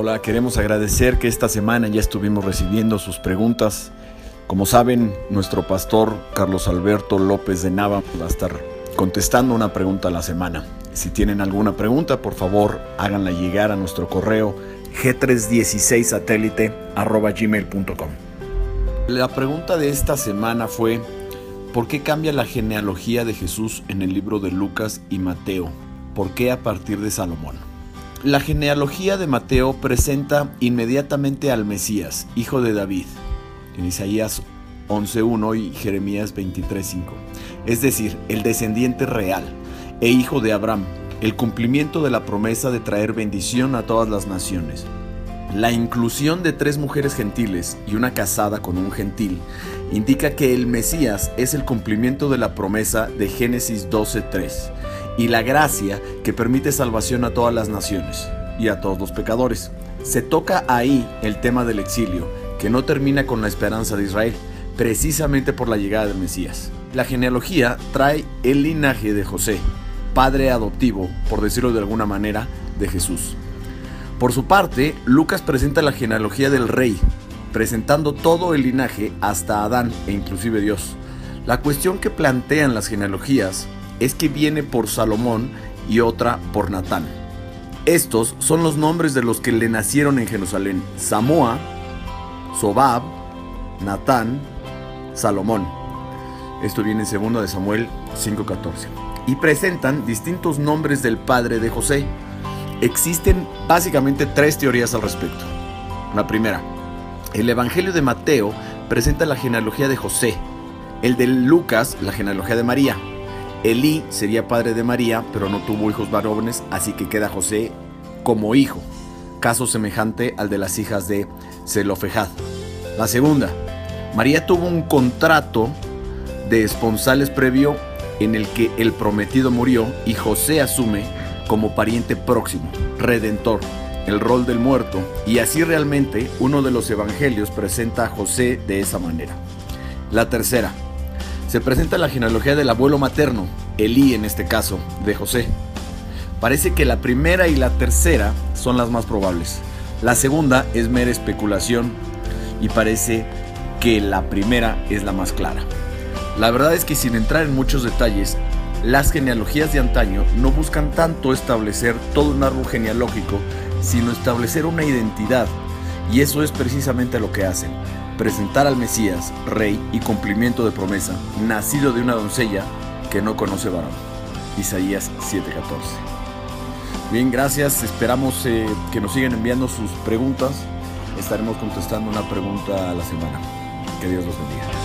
Hola, queremos agradecer que esta semana ya estuvimos recibiendo sus preguntas. Como saben, nuestro pastor Carlos Alberto López de Nava va a estar contestando una pregunta a la semana. Si tienen alguna pregunta, por favor, háganla llegar a nuestro correo g316satélite.gmail.com La pregunta de esta semana fue, ¿por qué cambia la genealogía de Jesús en el libro de Lucas y Mateo? ¿Por qué a partir de Salomón? La genealogía de Mateo presenta inmediatamente al Mesías, hijo de David, en Isaías 11.1 y Jeremías 23.5, es decir, el descendiente real e hijo de Abraham, el cumplimiento de la promesa de traer bendición a todas las naciones. La inclusión de tres mujeres gentiles y una casada con un gentil indica que el Mesías es el cumplimiento de la promesa de Génesis 12.3 y la gracia que permite salvación a todas las naciones y a todos los pecadores. Se toca ahí el tema del exilio, que no termina con la esperanza de Israel, precisamente por la llegada del Mesías. La genealogía trae el linaje de José, padre adoptivo, por decirlo de alguna manera, de Jesús. Por su parte, Lucas presenta la genealogía del rey, presentando todo el linaje hasta Adán e inclusive Dios. La cuestión que plantean las genealogías es que viene por Salomón y otra por Natán. Estos son los nombres de los que le nacieron en Jerusalén: Samoa, Sobab, Natán, Salomón. Esto viene en 2 de Samuel 5:14. Y presentan distintos nombres del padre de José. Existen básicamente tres teorías al respecto. La primera, el Evangelio de Mateo presenta la genealogía de José, el de Lucas la genealogía de María, Elí sería padre de María, pero no tuvo hijos varones, así que queda José como hijo, caso semejante al de las hijas de Zelofejad. La segunda, María tuvo un contrato de esponsales previo en el que el prometido murió y José asume como pariente próximo, redentor, el rol del muerto, y así realmente uno de los evangelios presenta a José de esa manera. La tercera, se presenta la genealogía del abuelo materno, Elí en este caso, de José. Parece que la primera y la tercera son las más probables. La segunda es mera especulación y parece que la primera es la más clara. La verdad es que sin entrar en muchos detalles, las genealogías de antaño no buscan tanto establecer todo un árbol genealógico, sino establecer una identidad. Y eso es precisamente lo que hacen presentar al Mesías, rey y cumplimiento de promesa, nacido de una doncella que no conoce varón. Isaías 7:14. Bien, gracias. Esperamos eh, que nos sigan enviando sus preguntas. Estaremos contestando una pregunta a la semana. Que Dios los bendiga.